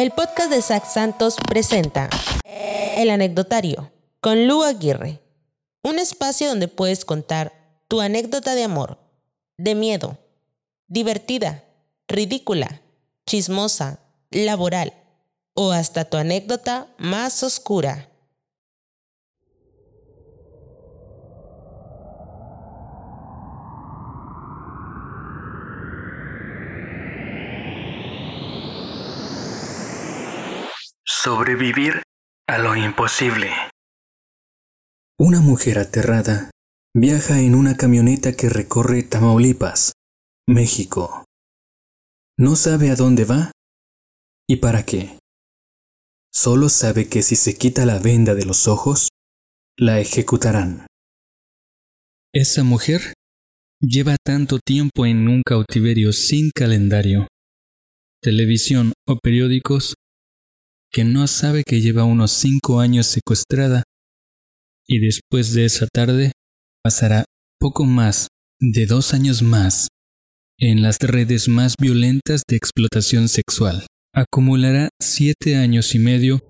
El podcast de Zach Santos presenta El Anecdotario con Lu Aguirre, un espacio donde puedes contar tu anécdota de amor, de miedo, divertida, ridícula, chismosa, laboral o hasta tu anécdota más oscura. Sobrevivir a lo imposible. Una mujer aterrada viaja en una camioneta que recorre Tamaulipas, México. No sabe a dónde va y para qué. Solo sabe que si se quita la venda de los ojos, la ejecutarán. Esa mujer lleva tanto tiempo en un cautiverio sin calendario, televisión o periódicos que no sabe que lleva unos cinco años secuestrada y después de esa tarde pasará poco más de dos años más en las redes más violentas de explotación sexual. Acumulará siete años y medio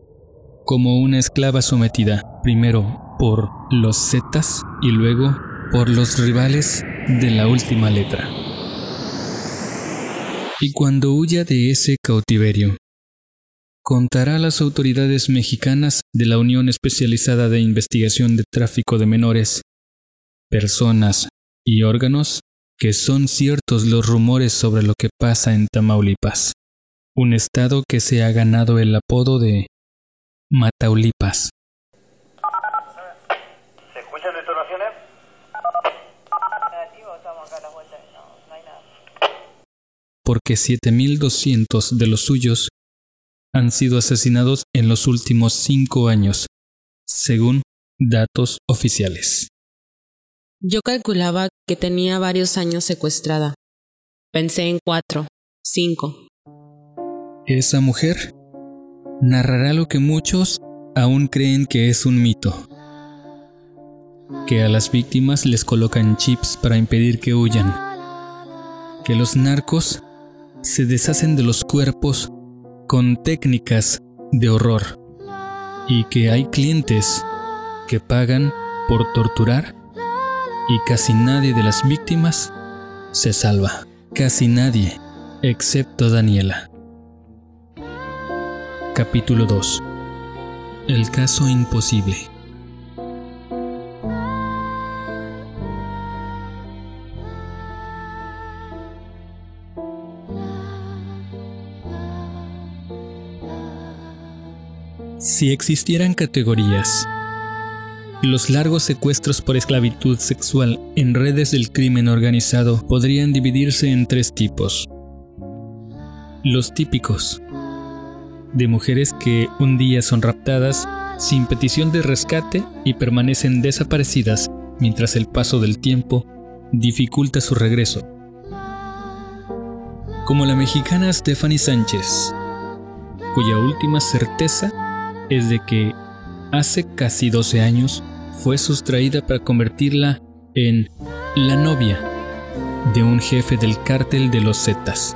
como una esclava sometida, primero por los Zetas y luego por los rivales de la última letra. Y cuando huya de ese cautiverio, contará a las autoridades mexicanas de la Unión Especializada de Investigación de Tráfico de Menores, personas y órganos que son ciertos los rumores sobre lo que pasa en Tamaulipas, un estado que se ha ganado el apodo de Mataulipas. ¿Se escuchan detonaciones? Porque 7.200 de los suyos han sido asesinados en los últimos cinco años, según datos oficiales. Yo calculaba que tenía varios años secuestrada. Pensé en cuatro, cinco. Esa mujer narrará lo que muchos aún creen que es un mito. Que a las víctimas les colocan chips para impedir que huyan. Que los narcos se deshacen de los cuerpos con técnicas de horror y que hay clientes que pagan por torturar y casi nadie de las víctimas se salva. Casi nadie, excepto Daniela. Capítulo 2. El caso imposible. Si existieran categorías, los largos secuestros por esclavitud sexual en redes del crimen organizado podrían dividirse en tres tipos. Los típicos, de mujeres que un día son raptadas sin petición de rescate y permanecen desaparecidas mientras el paso del tiempo dificulta su regreso. Como la mexicana Stephanie Sánchez, cuya última certeza es de que hace casi 12 años fue sustraída para convertirla en la novia de un jefe del cártel de los Zetas.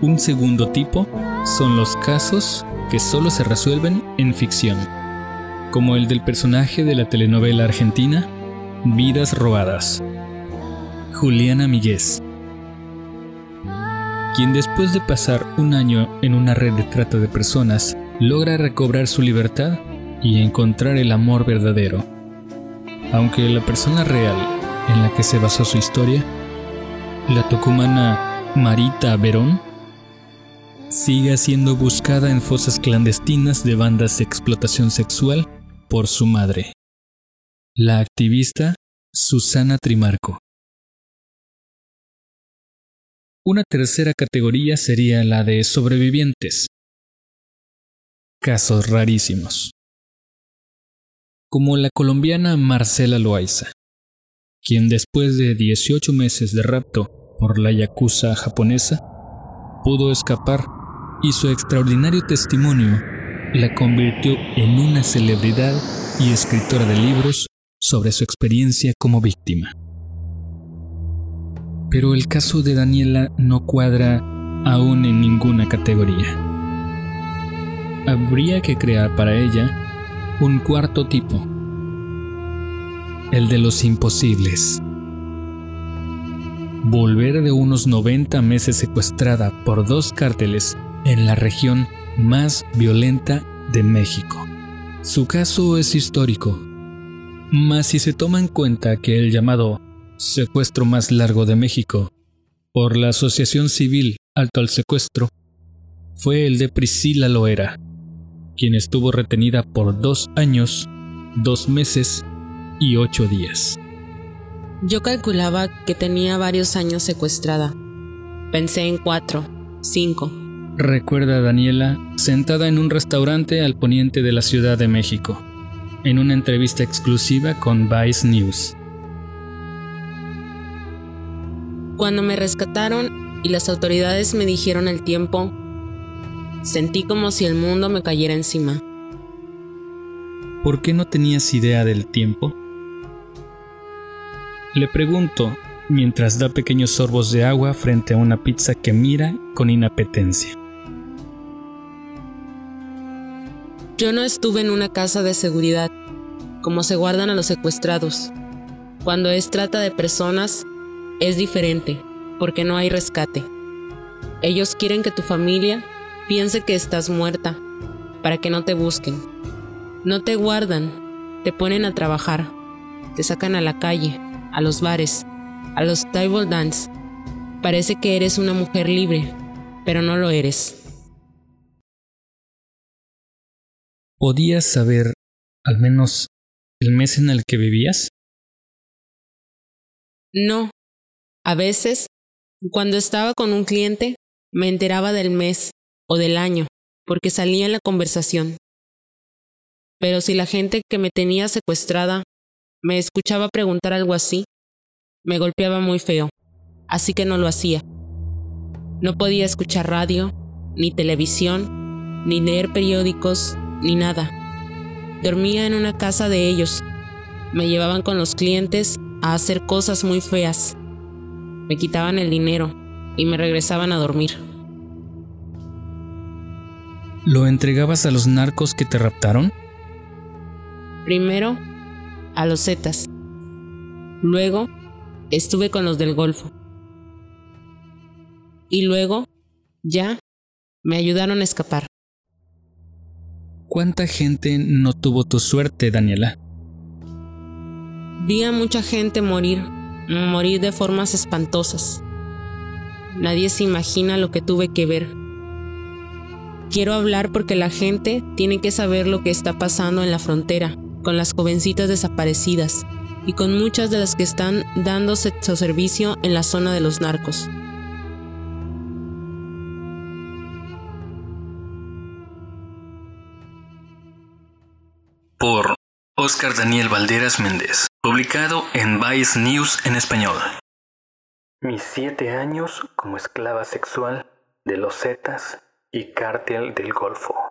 Un segundo tipo son los casos que solo se resuelven en ficción, como el del personaje de la telenovela argentina Vidas Robadas, Juliana Miguez, quien después de pasar un año en una red de trata de personas logra recobrar su libertad y encontrar el amor verdadero. Aunque la persona real en la que se basó su historia, la tucumana Marita Verón, sigue siendo buscada en fosas clandestinas de bandas de explotación sexual por su madre, la activista Susana Trimarco. Una tercera categoría sería la de sobrevivientes, casos rarísimos. Como la colombiana Marcela Loaiza, quien después de 18 meses de rapto por la yakuza japonesa, pudo escapar y su extraordinario testimonio la convirtió en una celebridad y escritora de libros sobre su experiencia como víctima. Pero el caso de Daniela no cuadra aún en ninguna categoría. Habría que crear para ella un cuarto tipo, el de los imposibles. Volver de unos 90 meses secuestrada por dos cárteles en la región más violenta de México. Su caso es histórico, mas si se toma en cuenta que el llamado secuestro más largo de México por la Asociación Civil Alto al Secuestro fue el de Priscila Loera, quien estuvo retenida por dos años, dos meses y ocho días. Yo calculaba que tenía varios años secuestrada. Pensé en cuatro, cinco. Recuerda Daniela sentada en un restaurante al poniente de la Ciudad de México, en una entrevista exclusiva con Vice News. Cuando me rescataron y las autoridades me dijeron el tiempo, sentí como si el mundo me cayera encima. ¿Por qué no tenías idea del tiempo? Le pregunto mientras da pequeños sorbos de agua frente a una pizza que mira con inapetencia. Yo no estuve en una casa de seguridad, como se guardan a los secuestrados. Cuando es trata de personas, es diferente, porque no hay rescate. Ellos quieren que tu familia piense que estás muerta, para que no te busquen. No te guardan, te ponen a trabajar, te sacan a la calle, a los bares, a los table dance. Parece que eres una mujer libre, pero no lo eres. ¿Podías saber al menos el mes en el que vivías? No, a veces, cuando estaba con un cliente, me enteraba del mes o del año, porque salía en la conversación. Pero si la gente que me tenía secuestrada me escuchaba preguntar algo así, me golpeaba muy feo, así que no lo hacía. No podía escuchar radio, ni televisión, ni leer periódicos, ni nada. Dormía en una casa de ellos. Me llevaban con los clientes a hacer cosas muy feas me quitaban el dinero y me regresaban a dormir. ¿Lo entregabas a los narcos que te raptaron? Primero, a los Zetas. Luego, estuve con los del Golfo. Y luego, ya, me ayudaron a escapar. ¿Cuánta gente no tuvo tu suerte, Daniela? Vi a mucha gente morir morir de formas espantosas. Nadie se imagina lo que tuve que ver. Quiero hablar porque la gente tiene que saber lo que está pasando en la frontera, con las jovencitas desaparecidas y con muchas de las que están dándose su servicio en la zona de los narcos. Por Oscar Daniel Valderas Méndez, publicado en Vice News en español. Mis siete años como esclava sexual de los Zetas y cártel del Golfo.